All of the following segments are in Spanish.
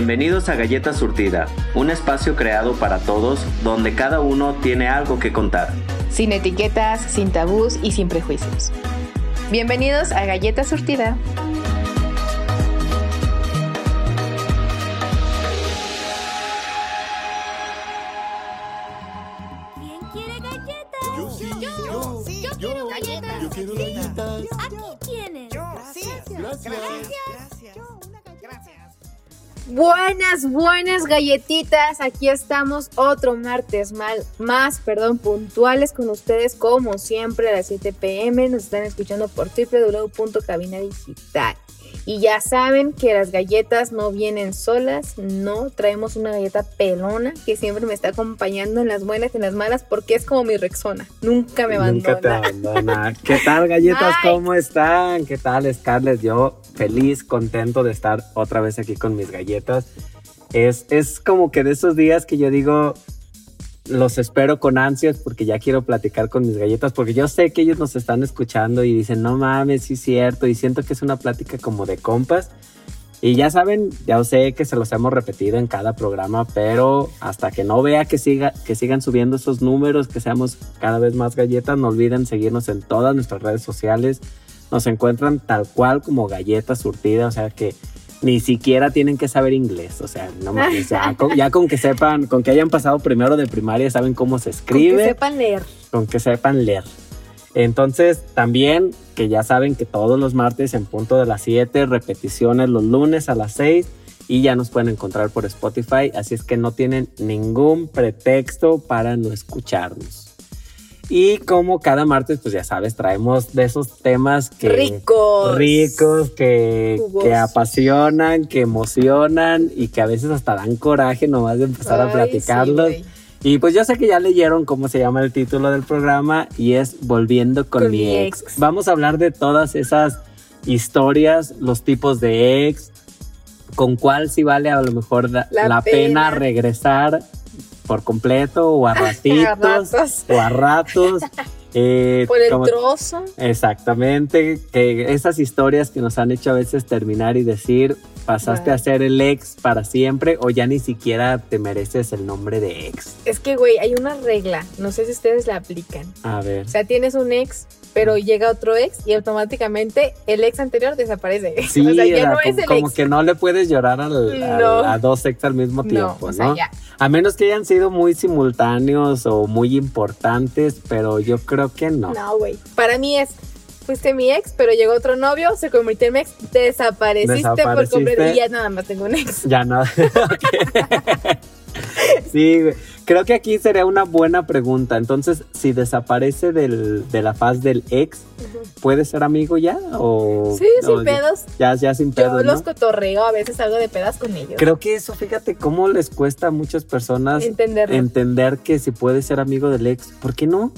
Bienvenidos a Galleta Surtida, un espacio creado para todos donde cada uno tiene algo que contar. Sin etiquetas, sin tabús y sin prejuicios. Bienvenidos a Galleta Surtida. Buenas, buenas galletitas. Aquí estamos otro martes mal, más, perdón, puntuales con ustedes como siempre a las 7 pm. Nos están escuchando por www.cabinadigital. Y ya saben que las galletas no vienen solas, no, traemos una galleta pelona que siempre me está acompañando en las buenas y en las malas porque es como mi Rexona, nunca me abandona. Nunca te abandona. ¿Qué tal, galletas? Ay. ¿Cómo están? ¿Qué tal, Scarlett? Yo feliz, contento de estar otra vez aquí con mis galletas. Es, es como que de esos días que yo digo, los espero con ansias porque ya quiero platicar con mis galletas, porque yo sé que ellos nos están escuchando y dicen, no mames, sí es cierto, y siento que es una plática como de compas. Y ya saben, ya sé que se los hemos repetido en cada programa, pero hasta que no vea que, siga, que sigan subiendo esos números, que seamos cada vez más galletas, no olviden seguirnos en todas nuestras redes sociales. Nos encuentran tal cual como galletas surtidas, o sea que ni siquiera tienen que saber inglés, o sea, no mames, ya con, ya con que sepan, con que hayan pasado primero de primaria, saben cómo se Con escribe que sepan leer. con que sepan leer. Entonces, también que ya saben que todos los martes en punto de las 7, repeticiones los lunes a las 6 y ya nos pueden encontrar por Spotify, así es que no tienen ningún pretexto para no escucharnos. Y como cada martes, pues ya sabes, traemos de esos temas que Ricos. ricos, que, que apasionan, que emocionan y que a veces hasta dan coraje nomás de empezar a platicarlos. sí. Y pues yo sé que ya leyeron cómo se llama el título del programa y es Volviendo con, Con mi mi ex. ex. Vamos a hablar de todas esas historias, los tipos de ex, con cuál sí vale a lo mejor la, La la pena. pena. regresar por completo o a ratitos A ratos. o a ratos. eh, Por el como- trozo. Exactamente, que esas historias que nos han hecho a veces terminar y decir, pasaste a ser el ex para siempre o ya ni siquiera te mereces el nombre de ex. Es que, güey, hay una regla. No sé si ustedes la aplican. A ver. O sea, tienes un ex, pero llega otro ex y automáticamente el ex anterior desaparece. Sí, o sea, ya era no es como, el como ex. que no le puedes llorar al- al- No. a dos ex al mismo no, tiempo, ¿no? ya. A menos que hayan sido muy simultáneos o muy importantes, pero yo creo que no. No, güey. Para mí es, fuiste mi ex, pero llegó otro novio, se convirtió en mi ex, desapareciste, por completo y ya nada más tengo un ex. Ya no. Sí, güey. Creo que aquí sería una buena pregunta. Entonces, si desaparece del, de la faz del ex, ¿puede ser amigo ya? O, Sí, sin pedos. Ya, ya sin Yo pedos, los ¿no? cotorreo, a veces salgo de pedas con ellos. Creo que eso, fíjate cómo les cuesta a muchas personas Entenderlo. entender que si puede ser amigo del ex, ¿por qué no?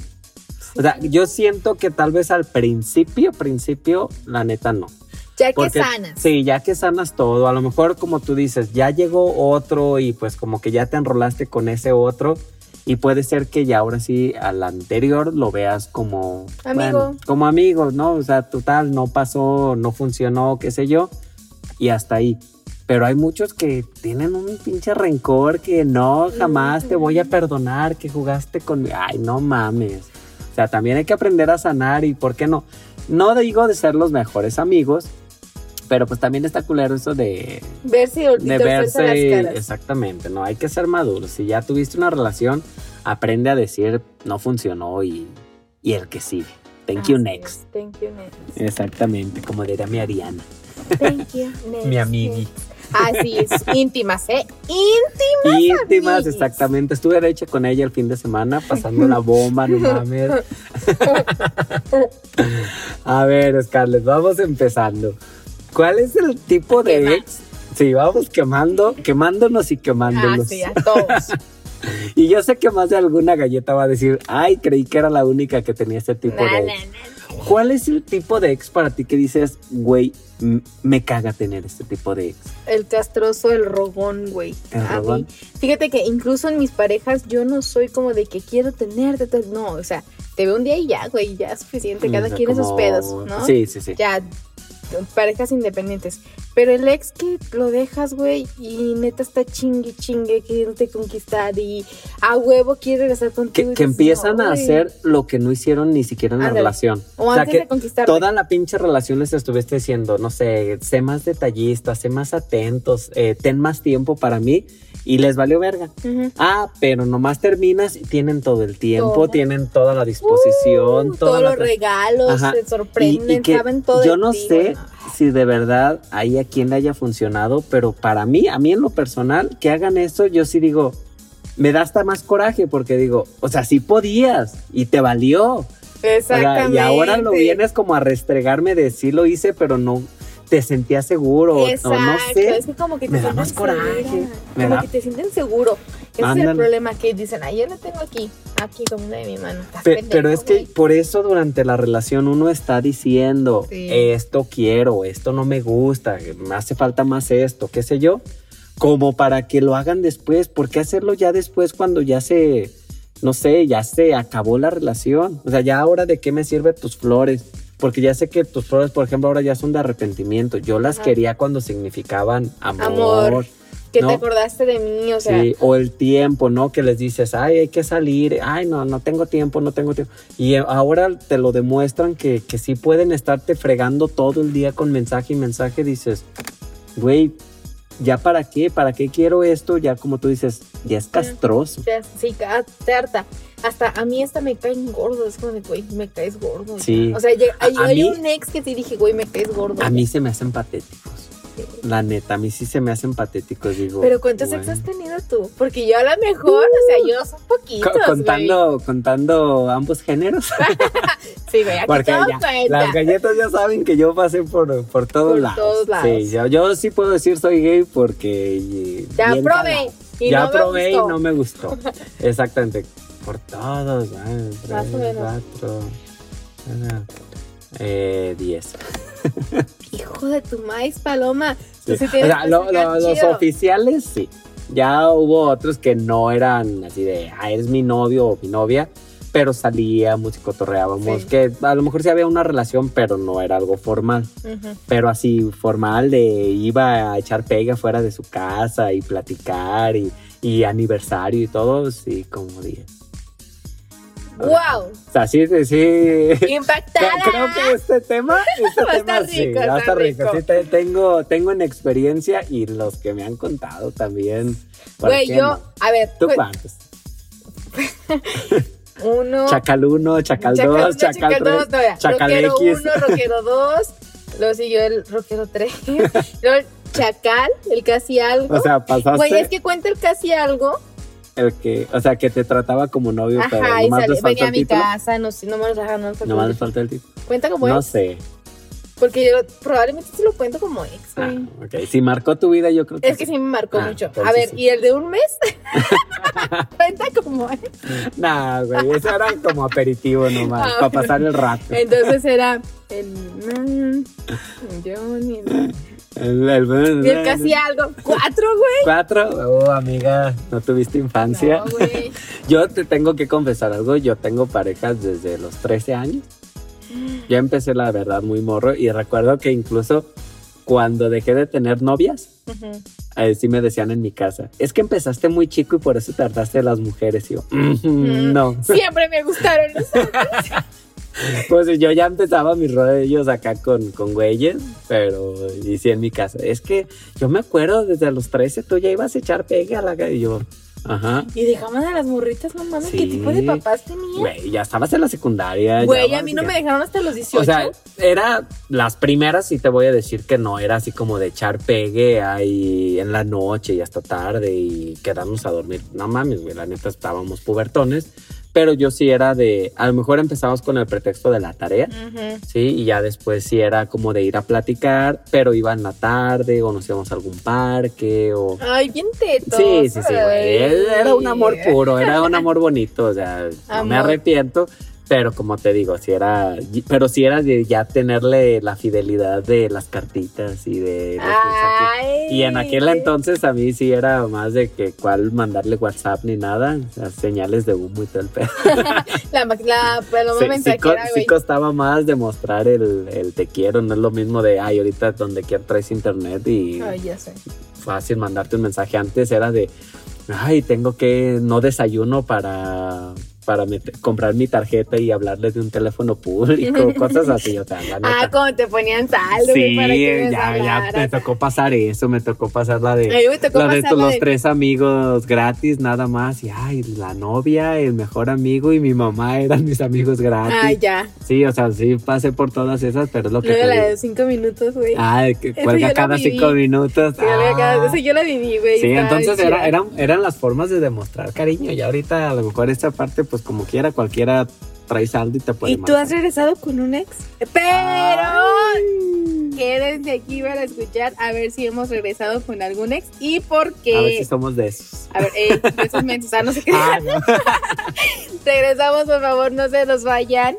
O sea, yo siento que tal vez al principio, principio, la neta no. Ya que Porque- sanas. Sí, ya que sanas todo, a lo mejor como tú dices, ya llegó otro y pues como que ya te enrolaste con ese otro y puede ser que ya ahora sí al anterior lo veas como Amigo. bueno, como amigo, ¿no? O sea, total, no pasó, no funcionó, qué sé yo, y hasta ahí. Pero hay muchos que tienen un pinche rencor que no, jamás te voy a perdonar que jugaste con... Ay, no mames. O sea, también hay que aprender a sanar y, ¿por qué no? No digo de ser los mejores amigos, pero pues también está culero eso de, Verse y de verse. las caras. Exactamente, ¿no? Hay que ser maduros. Si ya tuviste una relación, aprende a decir no funcionó y, y el que sigue. Thank you next. es, Thank you next. Exactamente, como diría mi Ariana. Thank you next. Mi amigui. Así es, íntimas, ¿eh? Íntimas. Íntimas, amiguis. exactamente. Estuve de hecho con ella el fin de semana pasando la bomba, no mames. A ver, Scarlett, vamos empezando. ¿Cuál es el tipo de Quema. ex? Sí, vamos quemando, quemándonos y Ah, quemándonos. sí, a todos. Y yo sé que más de alguna galleta va a decir, ay, creí que era la única que tenía este tipo de ex. ¿Cuál es el tipo de ex para ti que dices, güey, me caga tener este tipo de ex? El castroso, el rogón, güey. ¿El A rogón? mí, fíjate que incluso en mis parejas yo no soy como de que quiero tenerte. todo- No, o sea, te veo un día y ya, güey, ya es suficiente. Cada O sea, quien esos como- pedos, ¿no? Sí, sí, sí. Ya parejas independientes. Pero el ex que lo dejas, güey, y neta está chingue, chingue, queriéndote conquistar y a huevo quiere regresar contigo. Que, empiezan "No, a güey". hacer lo que no hicieron ni siquiera en la relación. O antes de conquistarte. toda la pinche relación les estuviste diciendo, no sé, sé más detallista, sé más atentos, eh, ten más tiempo para mí y les valió verga. Ah, pero nomás terminas y tienen todo el tiempo, Todo. tienen toda la disposición, Uh, toda todos la los regalos, Ajá. se sorprenden, Y- y que saben todo. yo no ti, sé. Si de verdad ahí a quién le haya funcionado, pero para mí, a mí en lo personal, que hagan eso, yo sí digo, me da hasta más coraje porque digo, o sea, sí podías y te valió. O sea, Exactamente. y ahora lo vienes como a restregarme de sí lo hice, pero no te sentías seguro o- Exacto, o no sé. es que como que te me da más coraje, me como da- que te sienten seguro. Ese es el problema que dicen, ay, yo lo tengo aquí, aquí como una de mi mano. Estás Pe- pendejo, pero es que por eso durante la relación uno está diciendo, Sí. esto quiero, esto no me gusta, me hace falta más esto, qué sé yo, como para que lo hagan después. ¿Por qué hacerlo ya después cuando ya se, no sé, ya se acabó la relación? O sea, ya ahora de qué me sirve tus flores. Porque ya sé que tus flores, por ejemplo, ahora ya son de arrepentimiento. Yo las Ajá. quería cuando significaban amor. Amor. Que ¿no? te acordaste de mí, o sea, Sí, o el tiempo, ¿no? Que les dices, ay, hay que salir, ay, no, no tengo tiempo, no tengo tiempo. Y eh, ahora te lo demuestran que, que sí pueden estarte fregando todo el día con mensaje y mensaje. Dices, güey, ¿ya para qué? ¿Para qué quiero esto? Ya como tú dices, ya es castroso. sí, te harta. Hasta a mí hasta me caen gordos, es como de, güey, me caes gordo. ya. Sí. O sea, hay, mí- un ex que sí dije, güey, me caes gordo. A mí se me hacen patéticos. La neta, a mí sí se me hacen patéticos, digo. Pero ¿cuántos ex has tenido tú? Porque yo a lo mejor, o sea, yo son poquitos, Co- güey. contando, contando ambos géneros. Sí, güey, aquí Porque todo ya, cuenta. las galletas ya saben que yo pasé por, por todos Por lados. todos lados. Sí, yo, yo sí puedo decir soy gay porque... eh, Ya probé y ya no me probé gustó. y no me gustó. Exactamente. Por todos. ah, tres, Más o menos. cuatro, ah, eh, diez. Hijo de tu maíz, Paloma. Tú Sí. sí O tienes sea, que lo- sacar lo- los oficiales sí. Ya hubo otros que no eran así de, ah, eres mi novio o mi novia, pero salíamos y cotorreábamos. Sí. Que a lo mejor sí había una relación, pero no era algo formal. Pero así formal de iba a echar pega fuera de su casa y platicar y, y aniversario y todo, sí, como 10. ¡Wow! O sea, sí, sí. ¡Impactada! Creo que este tema, este Va a tema estar sí, rico, va está rico. rico. Sí, te- tengo, tengo en experiencia y los que me han contado también. ¿por Güey, yo, no? a ver, ¿Tú pues, cuántos? uno. Chacal 1, Chacal 2, uno, Chacal 3, dos, todavía. Chacal rockero X. 1, rockero 2. Luego siguió el rockero 3. Luego el chacal, el casi algo. O sea, pasaste Güey, es que cuenta el casi algo. El que, o sea, que te trataba como novio, pero Ajá, y nomás les falta venía a mi título. casa, no sé, no me lo dejaron, no me Nomás les falta el título. Cuenta como No sé. Porque yo probablemente sí lo cuento como ex, Ah, ok. Si marcó tu vida, yo creo que Es que sí me marcó Ah, mucho. A ver, sí. ¿y el de un mes? cuenta como ex. Nah, güey, eso era como aperitivo nomás, Ah, para bueno. pasar el rato. Entonces era el man, Johnny, el, El, el- casi algo. Cuatro, güey. Cuatro, oh amiga, no tuviste infancia. No, güey. Yo te tengo que confesar algo, yo tengo parejas desde los 13 años. Ya empecé la verdad muy morro y recuerdo que incluso cuando dejé de tener novias, Ujú. eh, sí me decían en mi casa, es que empezaste muy chico y por eso tardaste las mujeres. Y yo, "Ujú, Mm. no. Siempre me gustaron los Pues yo ya empezaba mis rollos acá con, con güeyes, pero y sí en mi casa. Es que yo me acuerdo desde los 13 tú ya ibas a echar pegue a la y yo, ajá. Y dejaban a las morritas, no mames, ¿qué Sí. tipo de papás tenía? Güey, ya estabas en la secundaria. Güey, ya a mí no vas- me dejaron hasta los 18. O sea, era las primeras y te voy a decir que no, era así como de echar pegue ahí en la noche y hasta tarde y quedarnos a dormir. No mames, güey, la neta estábamos pubertones, pero yo sí era de, a lo mejor empezamos con el pretexto de la tarea. Sí, y ya después sí era como de ir a platicar, pero iba en la tarde o nos íbamos a algún parque o... Ay, bien teto. Sí, sí, sí, güey. Era un amor puro, era un amor bonito, o sea, no me arrepiento, Pero como te digo, si era, pero si era de ya tenerle la fidelidad de las cartitas y de. Ay. Y en aquel entonces a mí sí era más de que cuál mandarle WhatsApp ni nada, señales de humo y todo el pedo. La, la paloma Sí, sí, co- sí costaba más demostrar el, el te quiero, no es lo mismo de, ay, ahorita donde quiera traes internet y Ay, ya sé. fácil mandarte un mensaje. Antes era de, ay, tengo que, no desayuno para, para met- comprar mi tarjeta y hablarles de un teléfono público, cosas así, o sea, la Ah, como te ponían saldo, Sí, para que les ya, ya me tocó pasar eso, me tocó pasar la de... Tocó La pasar los de- tres amigos gratis, nada más. Y ay, la novia, el mejor amigo y mi mamá eran mis amigos gratis. Ay, ya. Sí, o sea, sí pasé por todas esas, pero es lo que te la de cinco minutos, güey. Ay, que cuelga cada cinco minutos. Sí, Ah. Eso yo la viví, güey. Sí, entonces era, eran, eran las formas de demostrar cariño. Y ahorita a lo mejor esta parte, pues como quiera, cualquiera trae saldo y te puede ¿Y tú has regresado con un ex? Pero quédense aquí para escuchar a ver si hemos regresado con algún ex y por qué. A ver si somos de esos. A ver, eh, de esos mensos, ah, no sé qué. Ah, no. Regresamos, por favor, no se nos vayan.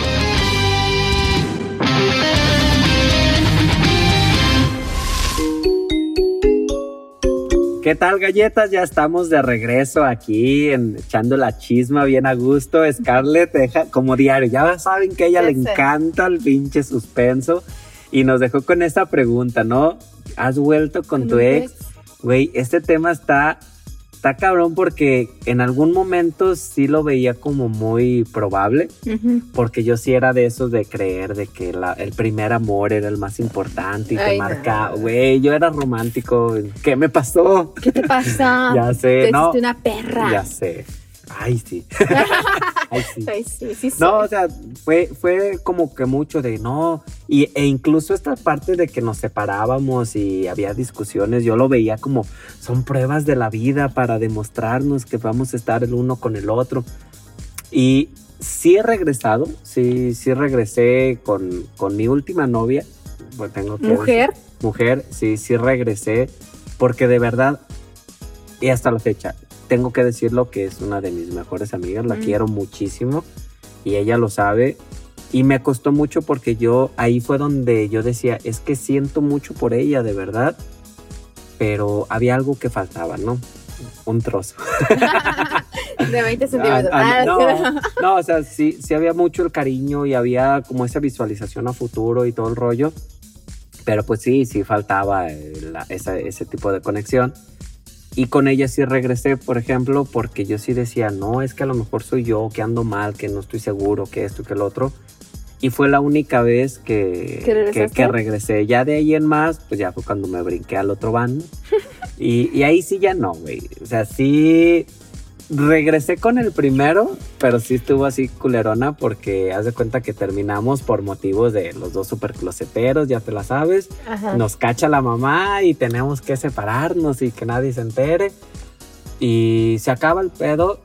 ¿Qué tal, galletas? Ya estamos de regreso aquí, en, echando la chisma bien a gusto. Scarlett deja como diario. Ya saben que a ella le encanta el pinche suspenso. Y nos dejó con esta pregunta, ¿no? ¿Has vuelto con tu ex? Güey, este tema está, está cabrón porque en algún momento sí lo veía como muy probable. Porque yo sí era de esos de creer de que la- el primer amor era el más importante y te Ay, marca. Güey, yo era romántico. ¿Qué me pasó? ¿Qué te pasa? Ya sé, Te no. una perra. Ya sé. Ay, sí. Ay, sí. Ay, sí, sí, No, o sea, fue, fue como que mucho de no. Y, e incluso esta parte de que nos separábamos y había discusiones, yo lo veía como son pruebas de la vida para demostrarnos que vamos a estar el uno con el otro. Y sí he regresado, sí, sí regresé con, con mi última novia. Pues tengo que Mujer. mujer, sí, sí regresé, porque de verdad, y hasta la fecha, tengo que decirlo que es una de mis mejores amigas, la Mm. quiero muchísimo y ella lo sabe. Y me costó mucho porque yo, ahí fue donde yo decía, es que siento mucho por ella, de verdad, pero había algo que faltaba, ¿no? Un trozo. De 20 centímetros. Ah, ah, Ah, no, no, o sea, sí, sí había mucho el cariño y había como esa visualización a futuro y todo el rollo. Pero pues sí, sí faltaba la- esa- ese tipo de conexión. Y con ella sí regresé, por ejemplo, porque yo sí decía, no, es que a lo mejor soy yo, que ando mal, que no estoy seguro, que esto, que el otro. Y fue la única vez que, ¿Que regresé. Ya de ahí en más, pues ya fue cuando me brinqué al otro bando. y, y ahí sí ya no, güey. O sea, sí regresé con el primero, pero sí estuvo así culerona porque haz de cuenta que terminamos por motivos de los dos super closeteros, ya te la sabes. Ajá. Nos cacha la mamá y tenemos que separarnos y que nadie se entere. Y se acaba el pedo.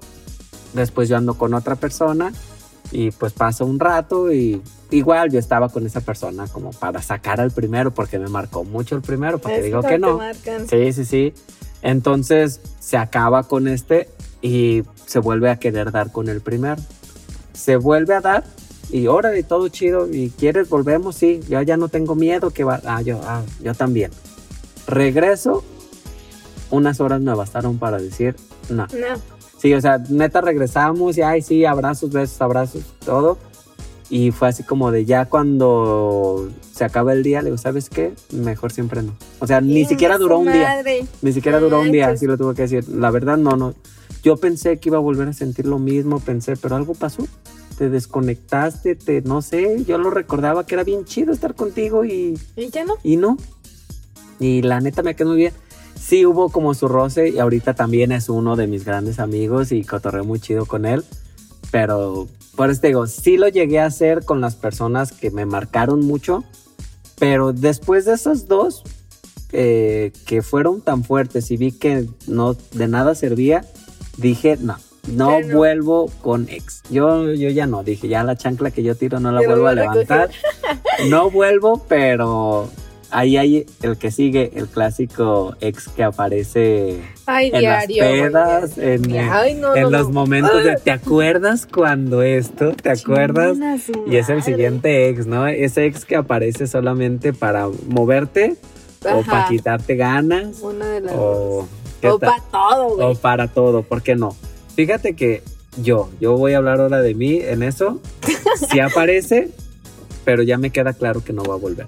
Después yo ando con otra persona y pues pasa un rato y igual yo estaba con esa persona como para sacar al primero porque me marcó mucho el primero, porque digo que no. marcan. Sí, sí, sí. Entonces se acaba con este y se vuelve a querer dar con el primero. Se vuelve a dar y ahora y todo chido. ¿Y quieres volvemos? Sí, yo ya no tengo miedo que va. Ah, yo, ah, yo también. Regreso. Unas horas me bastaron para decir no. No. Sí, o sea, neta regresamos y ay, sí, abrazos, besos, abrazos, todo. Y fue así como de ya cuando se acaba el día, le digo, ¿sabes qué? Mejor siempre no. O sea, ni siquiera duró un día. Ni siquiera duró un día, así lo tuve que decir. La verdad, no, no. Yo pensé que iba a volver a sentir lo mismo, pensé, pero algo pasó. Te desconectaste, te, no sé, yo lo recordaba que era bien chido estar contigo y, Y ya no. y no. Y la neta me quedó muy bien. sí hubo como su roce y ahorita también es uno de mis grandes amigos y cotorreo muy chido con él. Pero por eso te digo, sí lo llegué a hacer con las personas que me marcaron mucho. Pero después de esos dos eh, que fueron tan fuertes y vi que no de nada servía, dije, no, no Pero vuelvo con ex. Yo, yo ya no, dije, ya la chancla que yo tiro no la vuelvo a levantar. No vuelvo, pero ahí hay el que sigue, el clásico ex que aparece Ay, en diario. las pedas, en, eh, Ay, no, en no, los no. momentos de. ¿te acuerdas cuando esto? ¿Te acuerdas? Y es el siguiente ex, ¿no? Ese ex que aparece solamente para moverte o para quitarte ganas Una de las o, ¿qué O para todo, o güey. para todo, ¿por qué no? Fíjate que yo, yo voy a hablar ahora de mí en eso. Sí aparece, pero ya me queda claro que no va a volver.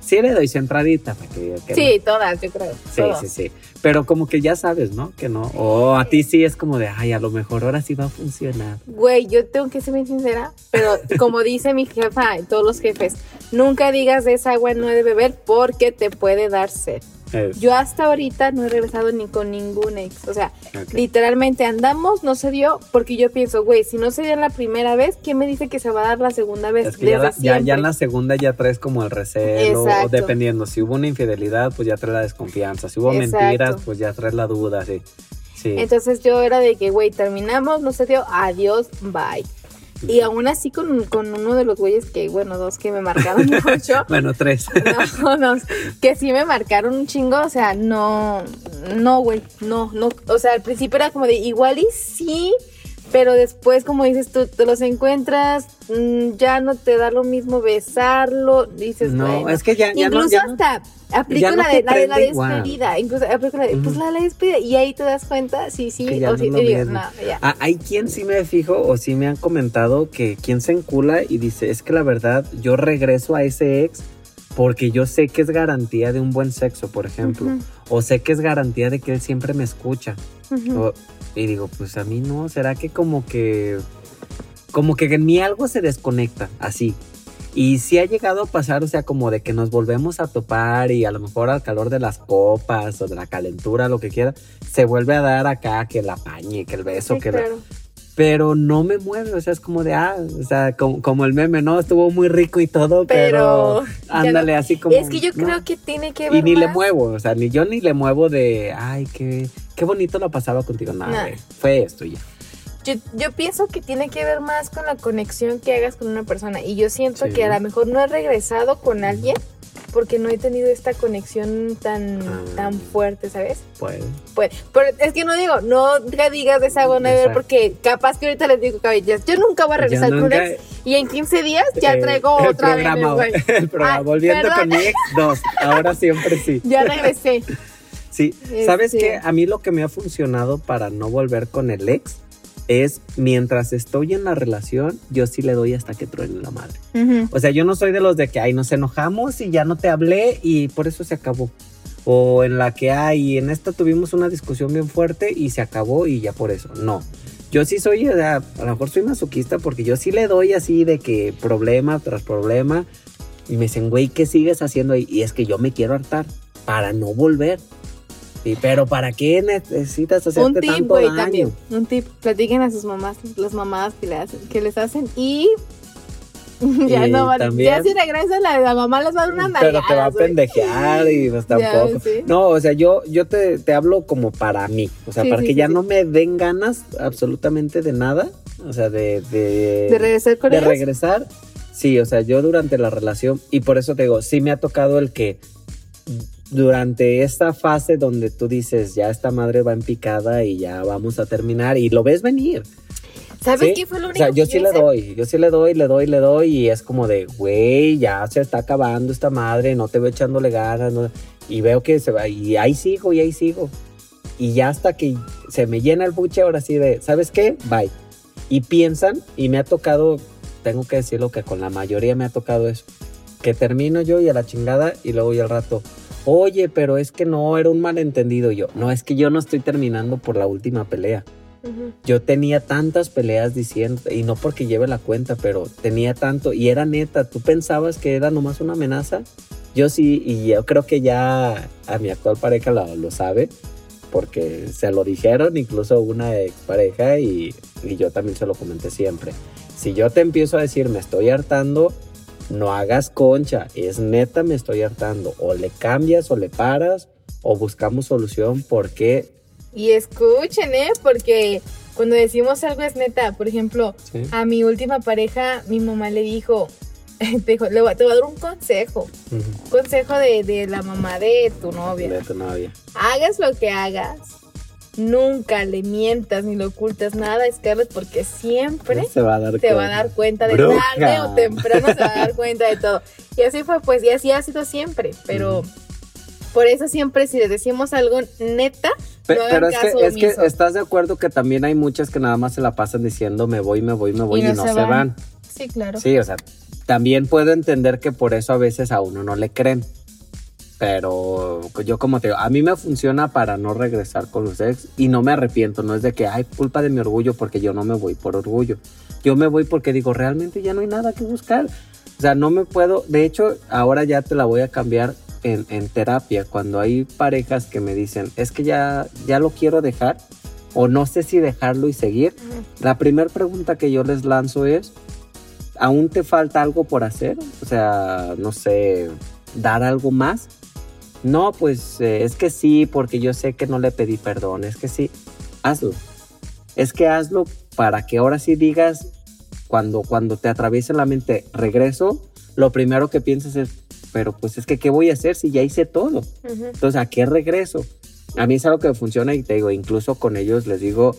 Sí le doy centradita para que que no. Sí, todas, yo creo. Sí, todas. sí, sí. Pero como que ya sabes, ¿no? Que no. O a ti sí es como de, ay, a lo mejor ahora sí va a funcionar. Güey, yo tengo que ser bien sincera, pero como dice mi jefa todos los jefes, nunca digas de esa agua no he de beber porque te puede dar sed. Es- Yo hasta ahorita no he regresado ni con ningún ex. O sea, literalmente andamos, no se dio, porque yo pienso, güey, si no se dio en la primera vez, ¿quién me dice que se va a dar la segunda vez? Es que ya, la- ya, ya en la segunda ya traes como el recelo, o dependiendo. Si hubo una infidelidad, pues ya traes la desconfianza. Si hubo Exacto. mentiras, pues ya traes la duda, sí. Sí. Entonces yo era de que, güey, terminamos, no se dio, adiós, bye. Y aún así con, con uno de los güeyes que, bueno, dos que me marcaron mucho. bueno, tres. No, no, que sí me marcaron un chingo, o sea, no, no, güey, no, no, o sea, al principio era como de igual y sí, pero después, como dices tú, te los encuentras, mm, ya no te da lo mismo besarlo, dices, no, bueno. es que ya, ya no. Incluso ya no- hasta aplico la, de, te la de despedida, incluso aplico la de, pues la de la despedida, y ahí te das cuenta, sí, sí, Que ya o lo y digo, no, ya. Ah, hay quien sí me fijo o sí me han comentado que quien se encula y dice, es que la verdad yo regreso a ese ex porque yo sé que es garantía de un buen sexo, por ejemplo. O sé que es garantía de que él siempre me escucha. O- y digo, pues a mí no, ¿será que como que... Como que en mí algo se desconecta, así. Y sí ha llegado a pasar, o sea, como de que nos volvemos a topar y a lo mejor al calor de las copas o de la calentura, lo que quiera, se vuelve a dar acá que la pañe, que el beso, Sí, que la- claro. Pero no me mueve, o sea, es como de, ah, o sea, como, como el meme, ¿no? Estuvo muy rico y todo, pero, Pero, ándale, así como... es que yo no. creo que tiene que ver Y ni le muevo, o sea, ni yo ni le muevo de, ay, qué, qué bonito la pasaba contigo. Nada, güey, fue esto ya. Yo, yo pienso que tiene que ver más con la conexión que hagas con una persona. Y yo siento Sí. que a lo mejor no he regresado con alguien porque no he tenido esta conexión tan, Ah. tan fuerte, ¿sabes? Pues, Pues, pero es que no digo, no te digas de esa Exacto. porque capaz que ahorita les digo, cabellas, yo nunca voy a regresar un nunca- ex y en 15 días ya eh, traigo el otra vez, programa. El programa, Ay, volviendo perdón. con mi ex, dos, ahora siempre sí. Ya regresé. Sí, ¿sabes Este- qué? A mí lo que me ha funcionado para no volver con el ex es mientras estoy en la relación, yo sí le doy hasta que truene la madre. Ujú. O sea, yo no soy de los de que, ay, nos enojamos y ya no te hablé y por eso se acabó. O en la que, ay, en esta tuvimos una discusión bien fuerte y se acabó y ya por eso. No. Yo sí soy, o sea, a lo mejor soy masoquista porque yo sí le doy así de que problema tras problema y me dicen, güey, ¿qué sigues haciendo ahí? Y es que yo me quiero hartar para no volver. Sí, pero ¿para qué necesitas hacerte Un tip, tanto güey, daño? también. Un tip. Platiquen a sus mamás las mamadas que, le hacen, que les hacen y. ya Y no vale. también- Ya si regresan, la, la mamá les va a dar una Pero te va a pendejear y pues Ya, tampoco. sí. No, o sea, yo, yo te, te hablo como para mí. O sea, Sí, para sí, que ya no me den ganas absolutamente de nada. O sea, de, de, De regresar con de ellos. regresar. Sí, o sea, yo durante la relación, y por eso te digo, sí me ha tocado el que durante esta fase donde tú dices, ya esta madre va en picada y ya vamos a terminar, y lo ves venir. ¿Sabes ¿sí? qué fue lo O único sea, yo que sí le doy, yo sí le doy, le doy, le doy, y es como de, güey, ya se está acabando esta madre, no te veo echándole ganas, no- y veo que se va, y ahí sigo, y ahí sigo. Y ya hasta que se me llena el buche, ahora sí de, ¿sabes qué? Bye. Y piensan, y me ha tocado, tengo que decirlo que con la mayoría me ha tocado eso, que termino yo y a la chingada, y luego ya al rato, oye, pero es que no, era un malentendido yo. No, es que yo no estoy terminando por la última pelea. Yo tenía tantas peleas diciendo, y no porque lleve la cuenta, pero tenía tanto, y era neta, ¿tú pensabas que era nomás una amenaza? Yo sí, y yo creo que ya a mi actual pareja lo, lo sabe, porque se lo dijeron, incluso una expareja, y, y yo también se lo comenté siempre. Si yo te empiezo a decir, me estoy hartando, no hagas concha, es neta, me estoy hartando. O le cambias o le paras, o buscamos solución, porque Y escuchen, ¿eh? Porque cuando decimos algo es neta. Por ejemplo, Sí. a mi última pareja, mi mamá le dijo, te dijo, le voy- te voy a dar un consejo. Un consejo de, de la mamá de tu novia. de tu novia. Hagas lo que hagas. Nunca le mientas ni le ocultas nada a Scarlett porque siempre Se va a dar te va a cuenta. dar cuenta de Bruja. tarde o temprano se va a dar cuenta de todo. Y así fue, pues, y así ha sido siempre. Pero por eso siempre si les decimos algo neta, Pe- no hagan pero es caso que, es que estás de acuerdo que también hay muchas que nada más se la pasan diciendo me voy, me voy, me voy y, no, se, van. Sí, claro. Sí, o sea, también puedo entender que por eso a veces a uno no le creen. Pero yo como te digo, a mí me funciona para no regresar con los ex y no me arrepiento, no es de que hay culpa de mi orgullo porque yo no me voy por orgullo. Yo me voy porque digo, realmente ya no hay nada que buscar. O sea, no me puedo, de hecho, ahora ya te la voy a cambiar en, en terapia, cuando hay parejas que me dicen, es que ya, ya lo quiero dejar o no sé si dejarlo y seguir. La primera pregunta que yo les lanzo es, ¿aún te falta algo por hacer? O sea, no sé, dar algo más. No, pues eh, es que sí, porque yo sé que no le pedí perdón, es que sí, hazlo. Es que hazlo para que ahora sí digas, cuando, cuando te atraviese la mente, regreso, lo primero que pienses es, pero pues es que, ¿qué voy a hacer si ya hice todo? Entonces, ¿a qué regreso? A mí es algo que funciona y te digo, incluso con ellos les digo,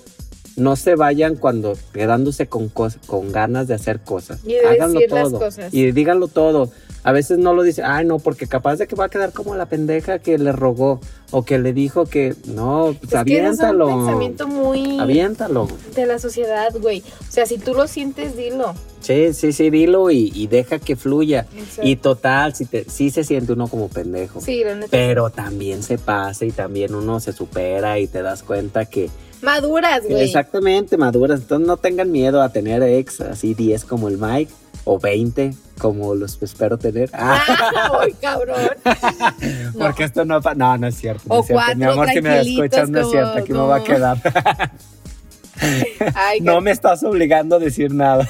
no se vayan cuando quedándose con, con ganas de hacer cosas. Y de Háganlo decir las todo. cosas. Y díganlo todo. A veces no lo dice, ay no, porque capaz de que va a quedar como la pendeja que le rogó o que le dijo que no, pues Es que ese es un aviéntalo. pensamiento muy Aviéntalo. de la sociedad, güey. O sea, si tú lo sientes, dilo. Sí, sí, sí, dilo y, y deja que fluya. Exacto. Y total, si te, sí se siente uno como pendejo. Sí, la neta. Pero también se pasa y también uno se supera y te das cuenta que Maduras, güey. exactamente maduras. Entonces no tengan miedo a tener ex así 10 como el Mike o 20 como los espero tener. Ah, ¡Ay, cabrón! No. Porque esto no No, no es cierto. no O es cierto. Mi amor, si me escuchas, no es cierto. Aquí me va a quedar. Ay, no me estás obligando a decir nada.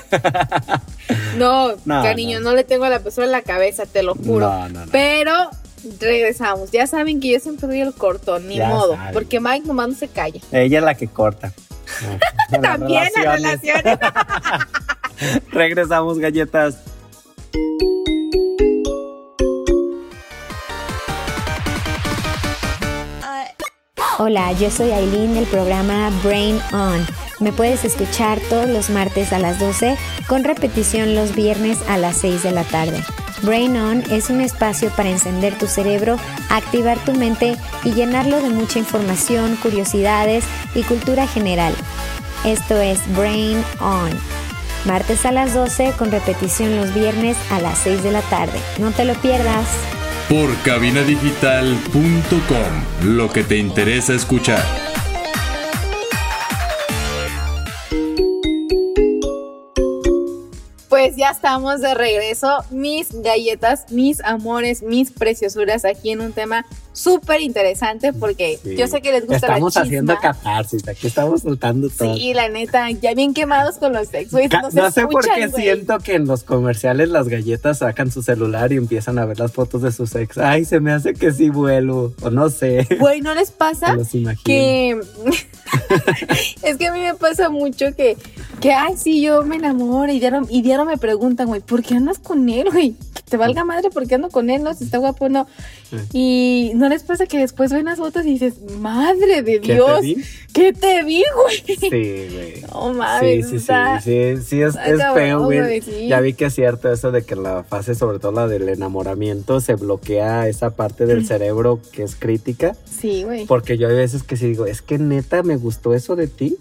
no, No, cariño, no. le tengo a la persona en la cabeza, te lo juro. No, no, no. Pero regresamos. Ya saben que yo siempre doy el cortón, ni Ya modo. saben. Porque Mike nomás no se calla. Ella es la que corta. También las relaciones. relaciones. Regresamos, galletas. Hola, yo soy Aileen del programa Brain On. Me puedes escuchar todos los martes a las 12 con repetición los viernes a las 6 de la tarde. Brain On es un espacio para encender tu cerebro, activar tu mente y llenarlo de mucha información, curiosidades y cultura general. Esto es Brain On. Martes a las 12 con repetición los viernes a las 6 de la tarde. No te lo pierdas. Por cabinadigital.com, lo que te interesa escuchar. Pues ya estamos de regreso, mis galletas, mis amores, mis preciosuras, aquí en un tema súper interesante porque Sí. yo sé que les gusta Estamos la haciendo chisma. catarsis. Aquí estamos soltando todo. Sí, la neta, ya bien quemados con los ex, güey. Ca- nos no sé por qué siento que en los comerciales las galletas sacan su celular y empiezan a ver las fotos de sus ex. Ay, se me hace que sí vuelo. O no sé. Güey, ¿no les pasa? Los imagino. que es que a mí me pasa mucho que, que ay, sí, yo me enamoro y diario, y diario me preguntan, güey, ¿por qué andas con él, güey? Que te valga madre, ¿por qué ando con él? No, si está guapo no. Y no les pasa que después ven las fotos y dices, madre de ¿Qué te Dios, di? ¿qué te vi, güey? Sí, güey. No Sí, mames, sí, sí, está- sí, sí, es, es feo, güey. sí. Ya vi que es cierto eso de que la fase, sobre todo la del enamoramiento, se bloquea esa parte del cerebro que es crítica. Sí, güey. Porque yo hay veces que sí digo, es que neta me gustó eso de ti.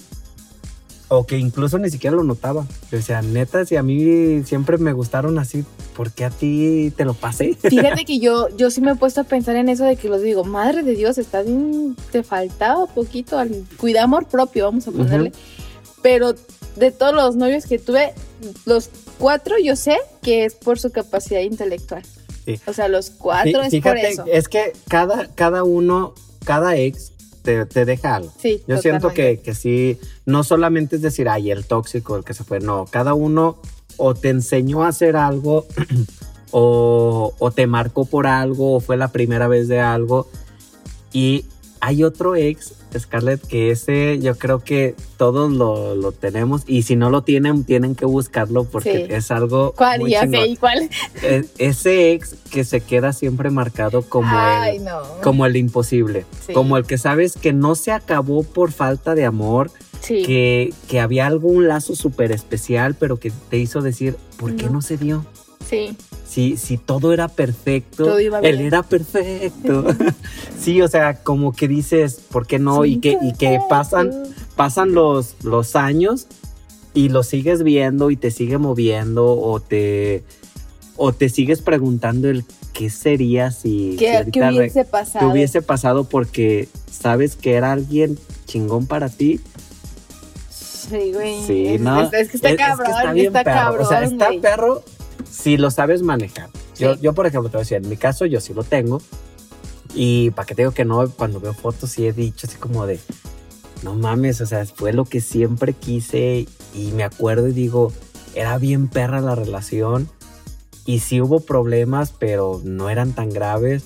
O que incluso ni siquiera lo notaba. O sea, neta, si a mí siempre me gustaron así, ¿por qué a ti te lo pasé? Fíjate que yo, yo sí me he puesto a pensar en eso de que los digo, madre de Dios, estás bien, te faltaba poquito al cuidar amor propio, vamos a ponerle. Pero de todos los novios que tuve, los cuatro yo sé que es por su capacidad intelectual. Sí. O sea, los cuatro es Fíjate, por eso. es que cada, cada uno, cada ex te, te deja algo. Sí, Yo siento que, que sí, no solamente es decir, ay, el tóxico, el que se fue, no, cada uno o te enseñó a hacer algo o, o te marcó por algo o fue la primera vez de algo. Y hay otro ex, Scarlett, que ese yo creo que todos lo, lo tenemos y si no lo tienen, tienen que buscarlo porque Sí. es algo... ¿Cuál? muy Ya chingón. sé, ¿y cuál? E- ese ex que se queda siempre marcado como Ay, el no. como el imposible, Sí. como el que sabes que no se acabó por falta de amor, Sí. que, que había algún lazo súper especial, pero que te hizo decir, ¿por qué no se dio? Sí. Si, si todo era perfecto, Todo iba él bien. era perfecto. sí, o sea, como que dices, ¿por qué no? y que, y que pasan, pasan los, los años y lo sigues viendo y te sigue moviendo o te, o te sigues preguntando el qué sería si, ¿Qué, hubiese pasado? que hubiese pasado porque sabes que era alguien chingón para ti. Sí, güey. Sí, es, no. es- es que está Es- es cabrón, está bien está perro. cabrón. O sea, está güey. perro si lo sabes manejar. Yo, Sí. yo, por ejemplo, te voy a decir, en mi caso, yo sí lo tengo. Y para que te digo que no, cuando veo fotos sí he dicho así como de, no mames, o sea, fue lo que siempre quise y me acuerdo y digo, era bien perra la relación y sí hubo problemas, pero no eran tan graves.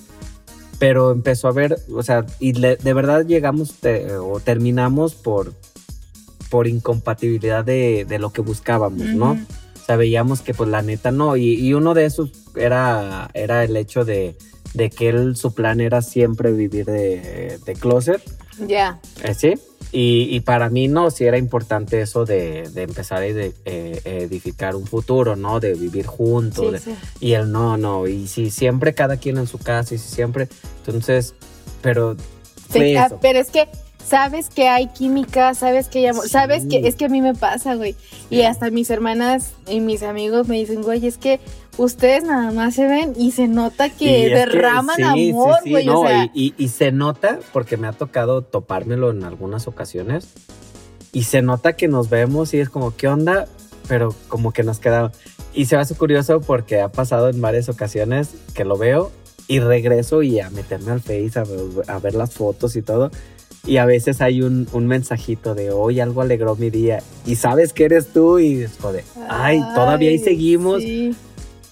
Pero empezó a ver, o sea, y le- de verdad llegamos te- o terminamos por, por incompatibilidad de, de lo que buscábamos, ¿no? Sea, veíamos que pues la neta no. Y, y uno de esos era, era el hecho de, de que él, su plan era siempre vivir de, de closet. Ya. Eh, sí. Y, y para mí no, sí era importante eso de, de empezar a ede- eh, edificar un futuro, ¿no? De vivir juntos. Sí, de- sí. Y él no, no. Y si siempre cada quien en su casa y si siempre. Entonces, pero. Sí, ah, pero es que sabes que hay química, sabes que hay amor, Sí. sabes que es que a mí me pasa, güey. Y hasta mis hermanas y mis amigos me dicen, güey, es que ustedes nada más se ven y se nota que derraman sí, amor, güey. no, o sea, y, y- y se nota, porque me ha tocado topármelo en algunas ocasiones, y se nota que nos vemos y es como, ¿qué onda? Pero como que nos queda... Y se me hace curioso porque ha pasado en varias ocasiones que lo veo y regreso y a meterme al Face, a ver las fotos y todo. Y a veces hay un, un mensajito de hoy algo alegró mi día y sabes que eres tú y de, ay, todavía ahí seguimos. sí.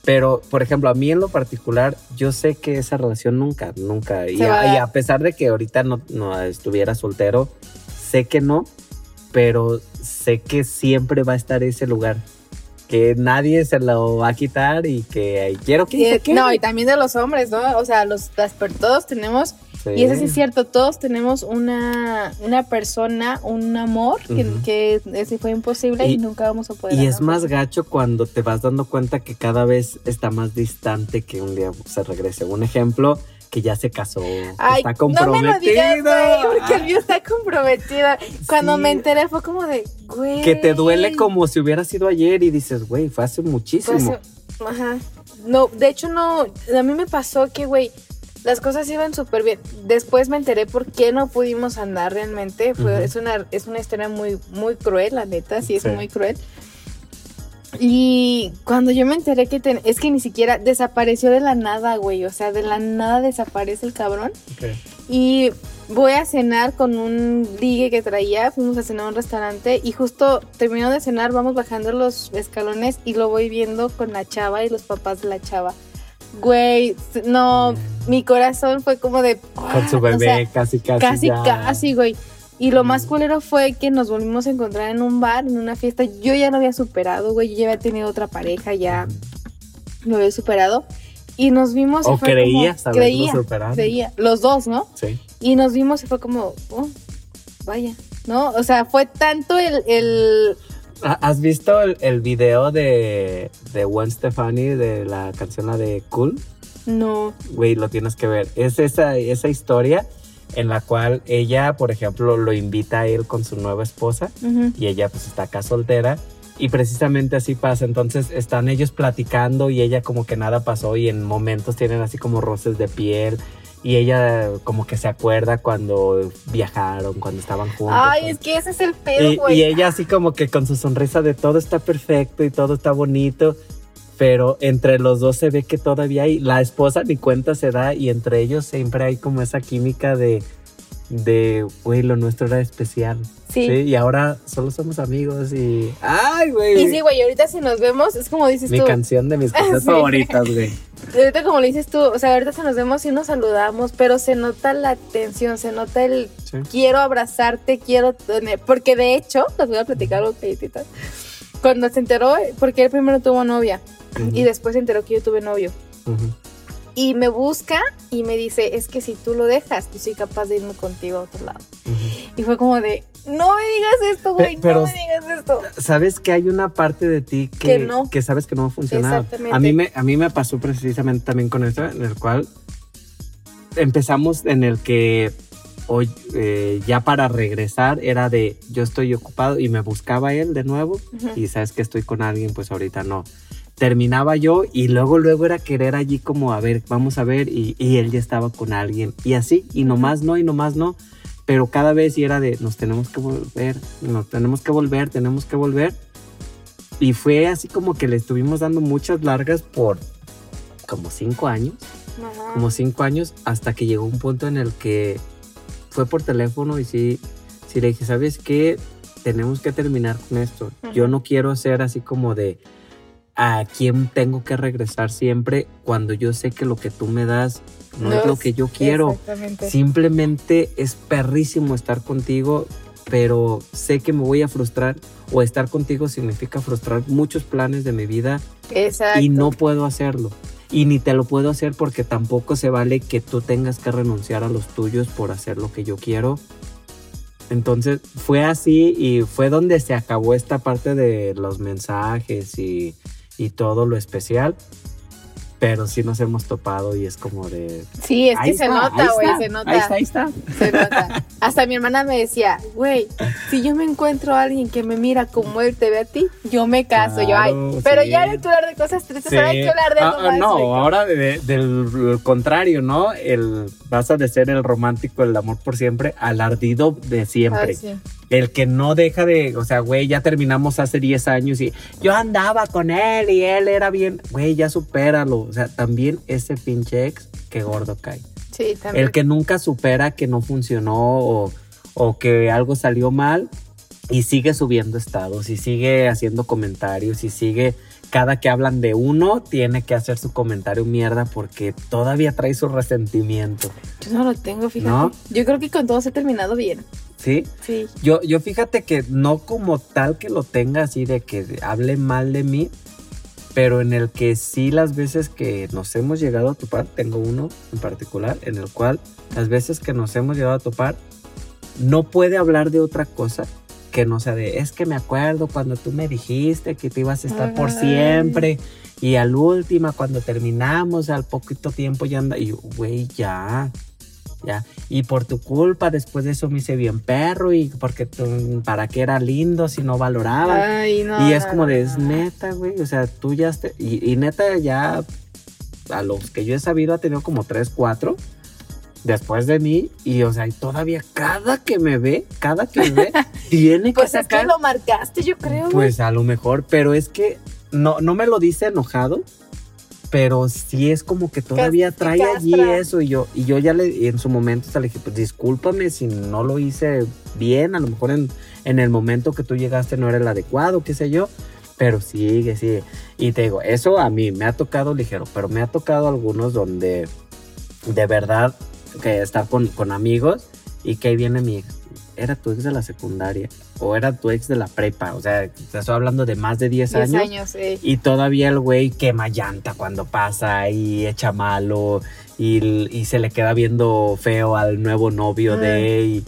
Pero, por ejemplo, a mí en lo particular, yo sé que esa relación nunca, nunca, y a, y pesar de que ahorita no, no estuviera soltero, sé que no, pero sé que siempre va a estar ese lugar, que nadie se lo va a quitar y que quiero que Y- se quede. no, y también de los hombres, ¿no? O sea, los, las, todos tenemos, Sí. y eso sí es cierto, todos tenemos una, una persona, un amor que, que ese fue imposible y, Y- nunca vamos a poder. Y es más gacho cuando te vas dando cuenta que cada vez está más distante que un día se regrese. Un ejemplo, que ya se casó, Ay, está no me comprometido. lo digas, güey, porque el mío está comprometido. Cuando Sí. me enteré fue como de, güey. que te duele como si hubiera sido ayer y dices, güey, fue hace muchísimo. Ajá. No, de hecho no, a mí me pasó que, güey, las cosas iban súper bien. Después me enteré por qué no pudimos andar realmente. Fue, es, una, es una historia muy, muy cruel, la neta, sí es Sí. muy cruel. Y cuando yo me enteré que ten- es que ni siquiera desapareció de la nada, güey. O sea, de la nada desaparece el cabrón. Y voy a cenar con un ligue que traía. Fuimos a cenar a un restaurante y justo terminando de cenar, vamos bajando los escalones y lo voy viendo con la chava y los papás de la chava. Güey, no, mi corazón fue como de. Con su o bebé, sea, casi, casi. casi, ya. casi, güey. Y lo más culero fue que nos volvimos a encontrar en un bar, en una fiesta. Yo ya lo había superado, güey. Yo ya había tenido otra pareja, ya lo había superado. Y nos vimos. y O fue creías como, creía, superado. creía. Los dos, ¿no? Sí. Y nos vimos y fue como, oh, vaya, ¿no? O sea, fue tanto el, el ¿Ha- ¿Has visto el, el video de, de Gwen Stefani de la canción la de Cool? no, Güey, lo tienes que ver. Es esa, esa historia en la cual ella, por ejemplo, lo invita a él con su nueva esposa y ella pues está acá soltera y precisamente así pasa. Entonces están ellos platicando y ella como que nada pasó y en momentos tienen así como roces de piel y ella como que se acuerda cuando viajaron, cuando estaban juntos. Ay, es que ese es el pedo, y, güey. y ella así como que con su sonrisa de todo está perfecto y todo está bonito. pero entre los dos se ve que todavía hay, la esposa ni cuenta se da y entre ellos siempre hay como esa química de, de, güey, lo nuestro era especial. Sí. Y ahora solo somos amigos y, ay, güey. Y sí, güey, ahorita si nos vemos, es como dices Mi tú. canción de mis cosas Sí. favoritas, güey. Ahorita como le dices tú, o sea, ahorita si nos vemos y nos saludamos, pero se nota la tensión, se nota el Sí. quiero abrazarte, quiero tener, porque de hecho, les voy a platicar algo galletitas. Cuando se enteró, porque él primero tuvo novia y después se enteró que yo tuve novio. Ujú. Y me busca y me dice, es que si tú lo dejas, yo soy capaz de irme contigo a otro lado. Y fue como de, no me digas esto, güey, no me digas esto. Sabes que hay una parte de ti que, Que no. que sabes que no va a funcionar. Exactamente. A mí, me, a mí me pasó precisamente también con esto, en el cual empezamos en el que hoy eh, ya para regresar era de yo estoy ocupado y me buscaba él de nuevo y sabes que estoy con alguien, pues ahorita no. Terminaba yo y luego, luego era querer allí como, a ver, vamos a ver, y, y él ya estaba con alguien, y así, y nomás no, y nomás no, pero cada vez y era de, nos tenemos que volver, nos tenemos que volver, tenemos que volver, y fue así como que le estuvimos dando muchas largas por como cinco años, Ajá. como cinco años, hasta que llegó un punto en el que fue por teléfono y sí, sí le dije, ¿sabes qué? Tenemos que terminar con esto. Yo no quiero ser así como de a quién tengo que regresar siempre cuando yo sé que lo que tú me das no, es lo que yo quiero. Simplemente es perrísimo estar contigo, pero sé que me voy a frustrar o estar contigo significa frustrar muchos planes de mi vida Exacto. y no puedo hacerlo. Y ni te lo puedo hacer porque tampoco se vale que tú tengas que renunciar a los tuyos por hacer lo que yo quiero. Entonces fue así y fue donde se acabó esta parte de los mensajes y, y todo lo especial. Pero sí nos hemos topado y es como de... Sí, es que se está, nota, güey, está, se nota. Ahí está, ahí está. Se nota. Hasta mi hermana me decía, güey, si yo me encuentro a alguien que me mira como él te ve a ti, yo me caso. yo, ay, pero sí. ya de tu hablar de cosas tristes, Sí. ahora hay que hablar de algo Ah, ah, más. no, ahora de- del contrario, ¿no? El, vas a de ser el romántico, el amor por siempre, al ardido de siempre. Ay, sí. El que no deja de, o sea, güey, ya terminamos hace 10 años y yo andaba con él y él era bien, güey, ya supéralo. O sea, también ese pinche ex, que gordo cae. Sí, también. El que nunca supera que no funcionó o, o que algo salió mal y sigue subiendo estados y sigue haciendo comentarios y sigue, cada que hablan de uno, tiene que hacer su comentario mierda porque todavía trae su resentimiento. Yo no lo tengo, fíjate. ¿No? Yo creo que con todos he terminado bien. ¿Sí? Sí. Yo, yo fíjate que no como tal que lo tenga así de que hable mal de mí, pero en el que sí las veces que nos hemos llegado a topar, tengo uno en particular, en el cual las veces que nos hemos llegado a topar, no puede hablar de otra cosa que no sea de, es que me acuerdo cuando tú me dijiste que te ibas a estar por Ay. siempre. Y al última, cuando terminamos, al poquito tiempo ya anda. Y yo, güey, ya. Ya. Y por tu culpa, después de eso me hice bien perro. Y porque tú, para qué era lindo si no valoraba. Ay, no. y es no, como de, es neta, güey. O sea, tú ya. y, y neta, ya. A los que yo he sabido, ha tenido como tres, cuatro. Después de mí. Y, o sea, y todavía cada que me ve, cada que me ve, tiene que Pues es que lo marcaste, yo creo. Pues a lo mejor, pero es que no, no me lo dice enojado, pero sí es como que todavía trae castra. allí eso y yo, y yo ya le, en su momento hasta le dije, pues discúlpame si no lo hice bien, a lo mejor en, en el momento que tú llegaste no era el adecuado, qué sé yo, pero sigue, sigue. Y te digo, eso a mí me ha tocado ligero, pero me ha tocado algunos donde de verdad que estar con, con amigos y que ahí viene mi ex. Era tu ex de la secundaria o era tu ex de la prepa. O sea, te estoy hablando de más de 10 Diez años. años, eh. Y todavía el güey quema llanta cuando pasa y echa malo y, y se le queda viendo feo al nuevo novio de y,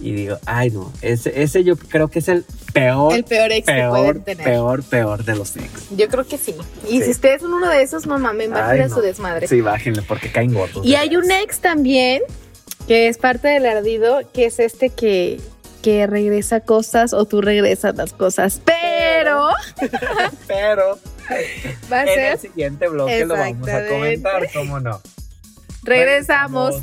y digo, ay no, ese, ese yo creo que es el peor, El peor ex que peor, pueden tener. peor, peor de los ex. Yo creo que sí. Y Sí. si ustedes son uno de esos, no mames, a no. su desmadre. Sí, bájenle porque caen gordos. Y hay veras. un ex también que es parte del ardido, que es este que, que regresa cosas o tú regresas las cosas. Pero Pero va a en el ser. siguiente bloque lo vamos a comentar, ¿cómo no? Regresamos.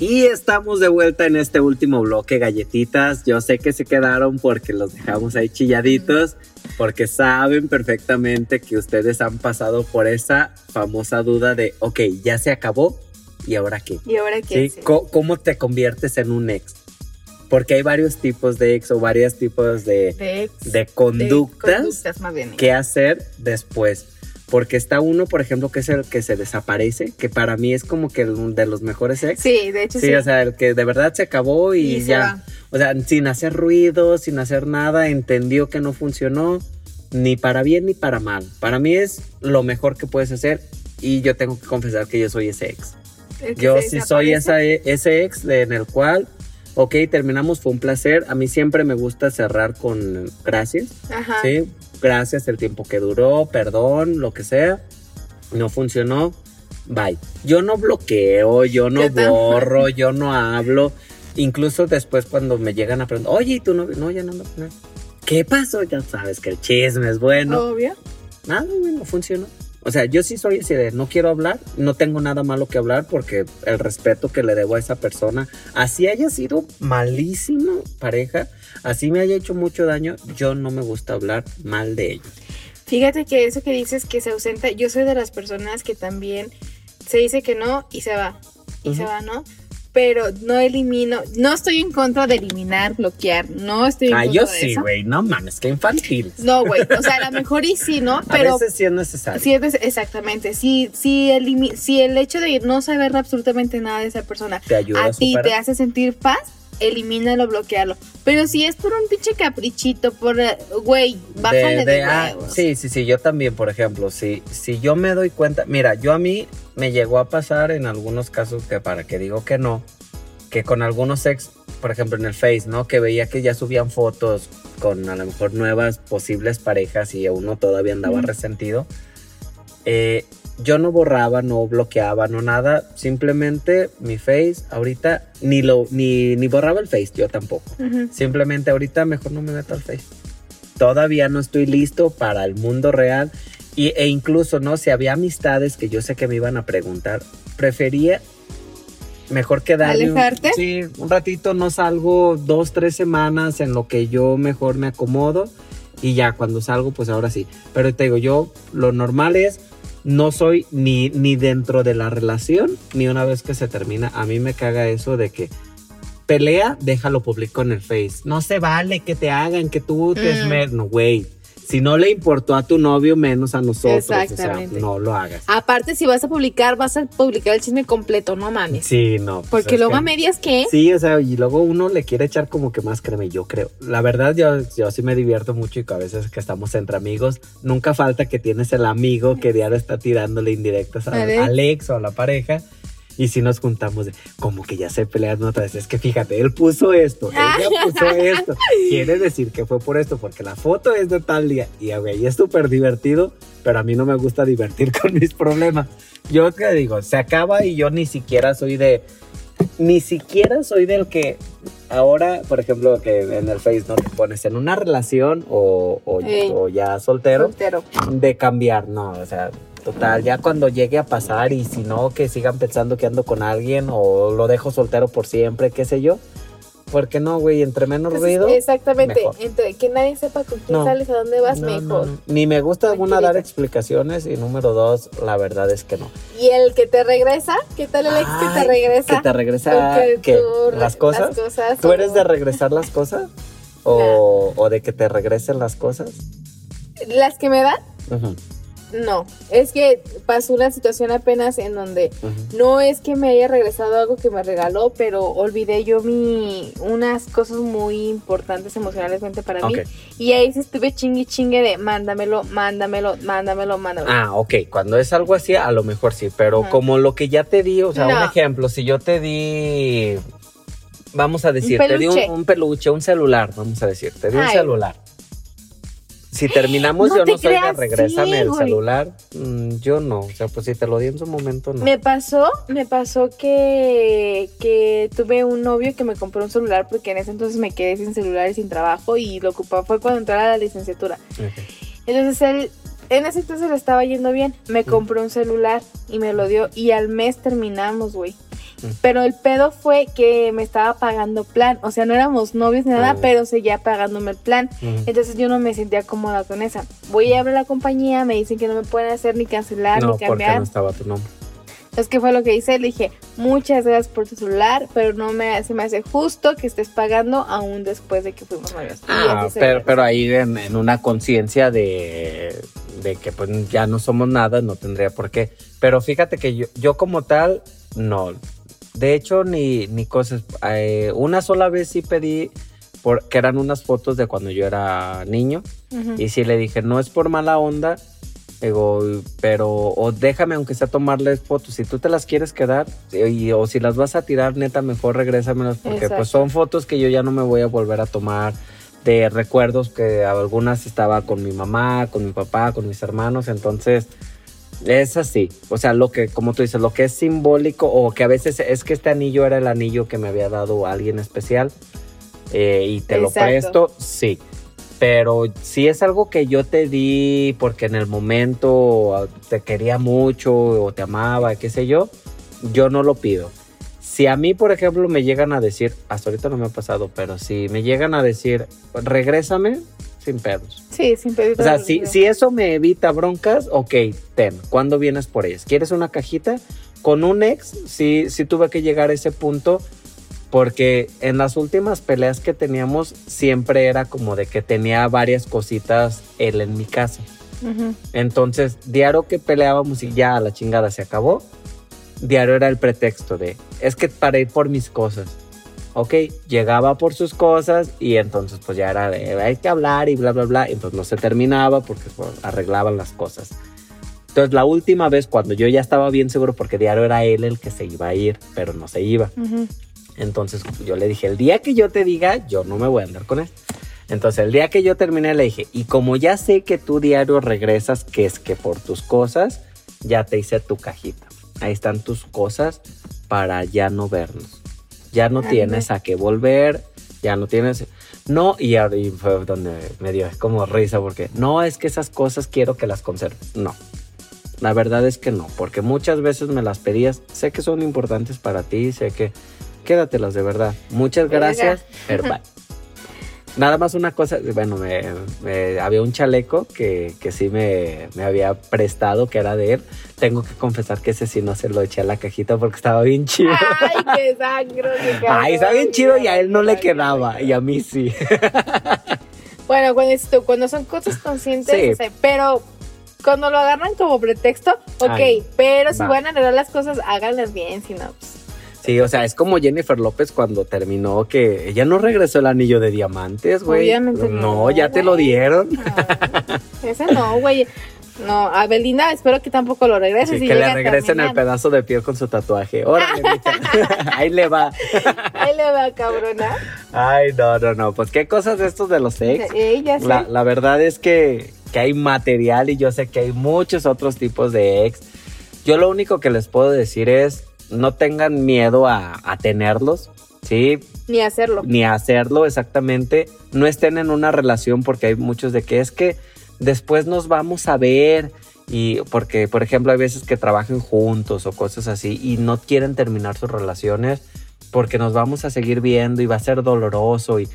Y estamos de vuelta en este último bloque, galletitas. Yo sé que se quedaron porque los dejamos ahí chilladitos, porque saben perfectamente que ustedes han pasado por esa famosa duda de, ok, ya se acabó, ¿y ahora qué? ¿Y ahora qué? ¿Sí? ¿Cómo, cómo te conviertes en un ex? Porque hay varios tipos de ex o varios tipos de, De ex- de conductas, conductas más bien. qué hacer después. Porque está uno, por ejemplo, que es el que se desaparece, que para mí es como que el de los mejores ex. Sí, de hecho sí. Sí, o sea, el que de verdad se acabó y, ya. O sea, sin hacer ruido, sin hacer nada, entendió que no funcionó, ni para bien ni para mal. Para mí es lo mejor que puedes hacer y yo tengo que confesar que yo soy ese ex. Yo sí soy esa, ese ex de- en el cual, ok, terminamos, fue un placer. A mí siempre me gusta cerrar con gracias. Ajá. Sí, gracias el tiempo que duró, perdón, lo que sea. No funcionó, bye. Yo no bloqueo, yo no Yo borro, yo no hablo. Incluso después cuando me llegan a preguntar, oye, ¿y tú no? No, ya no ando con él. ¿Qué pasó? Ya sabes que el chisme es bueno. Obvio. Nada, güey, no funcionó. O sea, yo sí soy ese de no quiero hablar, no tengo nada malo que hablar porque el respeto que le debo a esa persona, así haya sido malísimo pareja, así me haya hecho mucho daño, yo no me gusta hablar mal de ella. Fíjate que eso que dices que se ausenta, yo soy de las personas que también se dice que no y se va. Y se va, ¿no? Pero no elimino, no estoy en contra de eliminar, bloquear, no estoy en Ah, contra yo de sí, güey, no mames, que infantil. No, güey, o sea, a lo mejor y sí, ¿no? a Pero veces sí es necesario. sí es exactamente, si, si, elimi- si el hecho de no saber absolutamente nada de esa persona te ayuda a, a ti te hace sentir paz, elimínalo, bloquearlo. Pero si es por un pinche caprichito, por, eh, güey, bájale de, ah, huevos. sí, sí, sí, yo también, por ejemplo, si, si yo me doy cuenta, mira, yo a mí me llegó a pasar en algunos casos que para que digo que no, que con algunos ex, por ejemplo en el Face, ¿no? Que veía que ya subían fotos con a lo mejor nuevas posibles parejas y uno todavía andaba resentido. Eh, yo no borraba, no bloqueaba, no nada, simplemente mi Face ahorita ni lo ni, ni borraba el Face, yo tampoco. Simplemente ahorita mejor no me meto al Face. Todavía no estoy listo para el mundo real. Y, e incluso, ¿no? Si había amistades que yo sé que me iban a preguntar, prefería mejor quedarme. un- ¿Alejarte? Sí, un ratito no salgo dos, tres semanas en lo que yo mejor me acomodo. Y ya cuando salgo, pues ahora sí. Pero te digo, yo lo normal es, no soy ni, ni dentro de la relación, ni una vez que se termina. A mí me caga eso de que pelea, déjalo público en el Face. No se vale que te hagan, que tú te Mm. esmer... No, güey. Si no le importó a tu novio, menos a nosotros. O sea, Exactamente. no lo hagas. Aparte, si vas a publicar, vas a publicar el chisme completo, no mames. Sí, no. pues Porque luego que- a medias que Sí, o sea, y luego uno le quiere echar como que más crema, y yo creo. La verdad, yo, yo sí me divierto mucho y que a veces que estamos entre amigos, nunca falta que tienes el amigo que diario está tirándole indirectas a, Alex. al ex o a la pareja. Y si nos juntamos, de, como que ya se pelean otra vez. Es que fíjate, él puso esto, ella puso esto. Quiere decir que fue por esto, porque la foto es de tal día. Y güey, es súper divertido, pero a mí no me gusta divertir con mis problemas. Yo te digo, se acaba y yo ni siquiera soy de, ni siquiera soy del que ahora, por ejemplo, que en el Face no te pones en una relación o, o ya soltero, soltero. de cambiar, no, o sea, total, ya cuando llegue a pasar y si no, que sigan pensando que ando con alguien o lo dejo soltero por siempre, qué sé yo. Porque no, güey, entre menos Entonces, ruido. exactamente, mejor. entre que nadie sepa con quién No. sales, a dónde vas, no, mejor. no. Ni me gusta una dar explicaciones y número dos, la verdad es que no. Y el que te regresa, ¿qué tal el ex que te regresa? Que te regresa ¿qué? tú las cosas. Las cosas ¿Tú eres de regresar las cosas? ¿O, o de que te regresen las cosas? Las que me dan, Ujú, no. Es que pasó una situación apenas en donde no es que me haya regresado algo que me regaló, pero olvidé yo mi unas cosas muy importantes emocionalmente para mí. Y ahí sí estuve chingue chingue de mándamelo, mándamelo, mándamelo, mándamelo. Ah, ok. Cuando es algo así, a lo mejor sí. Pero como lo que ya te di, o sea, un ejemplo, si yo te di, vamos a decir, te di un, peluche. un peluche, un celular, vamos a decir, te di un celular. Si terminamos, No yo no soy de regrésame sí, el güey. celular. Mm, yo no. O sea, pues si te lo di en su momento, no. Me pasó, me pasó que, que tuve un novio que me compró un celular porque en ese entonces me quedé sin celular y sin trabajo y lo ocupaba fue cuando entré a la licenciatura. Entonces él, en ese entonces le estaba yendo bien, me compró un celular y me lo dio y al mes terminamos, güey. Pero el pedo fue que me estaba pagando plan, o sea, no éramos novios ni nada, Mm. pero seguía pagándome el plan. Entonces yo no me sentía cómoda con esa. Voy a abrir la compañía, me dicen que no me pueden hacer ni cancelar No, ni porque cambiar. no estaba tu nombre. Entonces, ¿qué fue lo que hice? Le dije, muchas gracias por tu celular, pero no me, se me hace justo que estés pagando aún después de que fuimos novios. Ah, pero, pero ahí en, en una conciencia de, de que pues ya no somos nada, no tendría por qué. Pero fíjate que yo, yo como tal, no. De hecho, ni, ni cosas. eh, una sola vez sí pedí, por, que eran unas fotos de cuando yo era niño. Y sí le dije, no es por mala onda, digo, pero o déjame aunque sea tomarles fotos. Si tú te las quieres quedar y, o si las vas a tirar, neta, mejor regrésamelas porque Exacto. pues son fotos que yo ya no me voy a volver a tomar de recuerdos que algunas estaba con mi mamá, con mi papá, con mis hermanos, entonces es así, o sea, lo que, como tú dices, lo que es simbólico o que a veces es que este anillo era el anillo que me había dado alguien especial eh, y te lo presto, sí. Pero si es algo que yo te di porque en el momento te quería mucho o te amaba, qué sé yo, yo no lo pido. Si a mí, por ejemplo, me llegan a decir, hasta ahorita no me ha pasado, pero si me llegan a decir, regrésame, sin pedos. Sí, sin pedir O sea, si, si eso me evita broncas, ok, ten. ¿Cuándo vienes por ellas? ¿Quieres una cajita? Con un ex, sí, sí tuve que llegar a ese punto porque en las últimas peleas que teníamos siempre era como de que tenía varias cositas él en mi casa. Entonces, diario que peleábamos y ya a la chingada se acabó, diario era el pretexto de, es que para ir por mis cosas. Ok, llegaba por sus cosas y entonces pues ya era de, hay que hablar y bla, bla, bla. Entonces no se terminaba porque pues, arreglaban las cosas. Entonces la última vez cuando yo ya estaba bien seguro, porque diario era él el que se iba a ir, pero no se iba. Entonces yo le dije, el día que yo te diga, yo no me voy a andar con él. Entonces el día que yo terminé le dije, y como ya sé que tú diario regresas, que es que por tus cosas, ya te hice tu cajita. Ahí están tus cosas para ya no vernos. Ya no tienes a qué volver, ya no tienes... No, y y fue donde me dio como risa porque no es que esas cosas quiero que las conserves. No, la verdad es que no, porque muchas veces me las pedías. Sé que son importantes para ti, sé que quédatelas de verdad. Muchas gracias, pero bye. Nada más una cosa, bueno, me, me- había un chaleco que, que sí me, me había prestado, que era de él. Tengo que confesar que ese sí no se lo eché a la cajita porque estaba bien chido. Ay, qué sangro. qué Ay, está bien chido y a él no le quedaba y a mí sí. Bueno, cuando, esto- cuando son cosas conscientes, Sí. o sea, pero cuando lo agarran como pretexto, ok, Ay, pero si va. van a arreglar las cosas, háganlas bien, si no, pues, Sí, o sea, es como Jennifer López cuando terminó que ella no regresó el anillo de diamantes, güey. Obviamente no, ya te lo dieron. no, ese no, güey. No, a Belinda espero que tampoco lo regreses. Sí, y que le regresen el pedazo de piel con su tatuaje. Órale. Ahí le va. Ahí le va, cabrona. Ay, no, no, no. Pues qué cosas de estos de los ex. Ella sí. La, la verdad es que, que hay material y yo sé que hay muchos otros tipos de ex. Yo lo único que les puedo decir es, no tengan miedo a, a tenerlos, ¿sí? Ni hacerlo. Ni hacerlo exactamente. No estén en una relación porque hay muchos de que es que después nos vamos a ver. Y porque, por ejemplo, hay veces que trabajan juntos o cosas así y no quieren terminar sus relaciones porque nos vamos a seguir viendo y va a ser doloroso y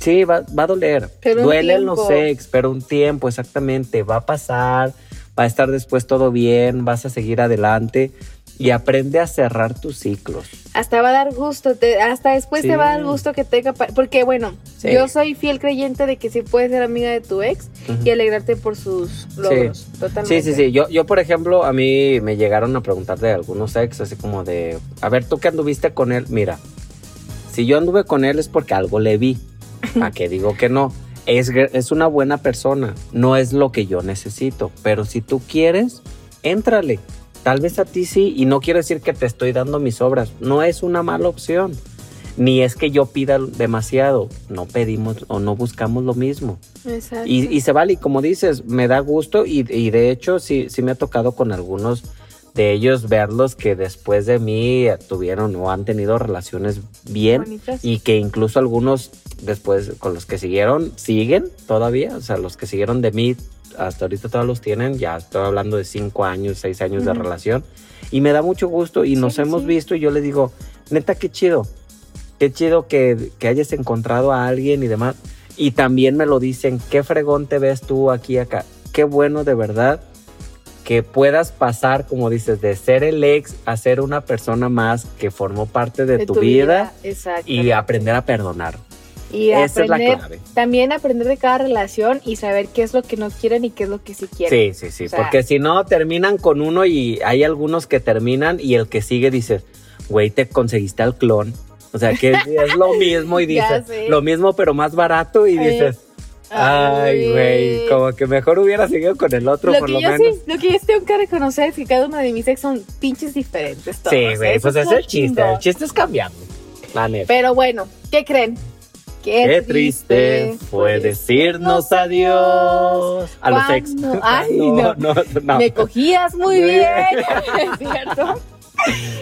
sí, va, va a doler. Pero Duelen los ex, pero un tiempo exactamente, va a pasar, va a estar después todo bien, vas a seguir adelante y aprende a cerrar tus ciclos. Hasta va a dar gusto, te- hasta después Sí. te va a dar gusto que tenga... Porque bueno, Sí. yo soy fiel creyente de que sí puedes ser amiga de tu ex y alegrarte por sus logros. Totalmente. Sí, sí, sí. Yo, yo, por ejemplo, a mí me llegaron a preguntar de algunos ex, así como de, a ver, tú que anduviste con él, mira, si yo anduve con él es porque algo le vi. ¿A qué digo que no? Es, es una buena persona, no es lo que yo necesito, pero si tú quieres, éntrale. Tal vez a ti sí, y no quiero decir que te estoy dando mis obras, no es una mala opción. ni es que yo pida demasiado, no pedimos o no buscamos lo mismo. Exacto. Y, y se vale, y como dices, me da gusto y, y de hecho sí, sí me ha tocado con algunos de ellos verlos que después de mí tuvieron o han tenido relaciones bien Bonitas. y que incluso algunos después con los que siguieron siguen todavía, o sea, los que siguieron de mí hasta ahorita todos los tienen, ya estoy hablando de cinco años, seis años de relación y me da mucho gusto y nos Sí, hemos sí. visto y yo le digo, neta, qué chido, qué chido que, que hayas encontrado a alguien y demás. Y también me lo dicen, qué fregón te ves tú aquí acá, qué bueno de verdad que puedas pasar, como dices, de ser el ex a ser una persona más que formó parte de, tu, vida, Exacto. y aprender a perdonar. Y Esa es la aprender, clave. también aprender de cada relación y saber qué es lo que no quieren y qué es lo que sí quieren. Sí, sí, sí, O sea- porque si no terminan con uno y hay algunos que terminan y el que sigue dices, güey, te conseguiste al clon. O sea, que es lo mismo y dices, lo mismo pero más barato y dices, ay, güey, como que mejor hubiera seguido con el otro Lo por que, lo yo menos. sí, lo que yo tengo que reconocer es que cada uno de mis ex son pinches diferentes todos. Sí, güey, pues es el chiste, el chiste es cambiando, la neta. Pero bueno, ¿qué creen? Qué, Qué triste fue decirnos adiós a los ex. Ay, no. no, no. Me cogías muy bien, ¿es cierto?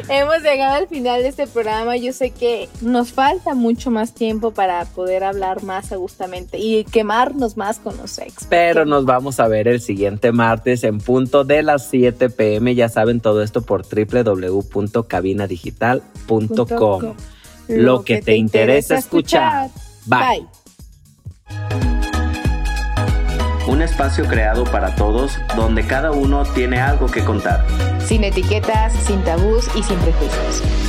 Hemos llegado al final de este programa. Yo sé que nos falta mucho más tiempo para poder hablar más agustamente y quemarnos más con los ex. Pero nos vamos a ver el siguiente martes en punto de las 7 pm. Ya saben todo esto por www.cabinadigital.com. Lo que te interesa escuchar. Bye. Un espacio creado para todos donde cada uno tiene algo que contar. Sin etiquetas, sin tabús y sin prejuicios.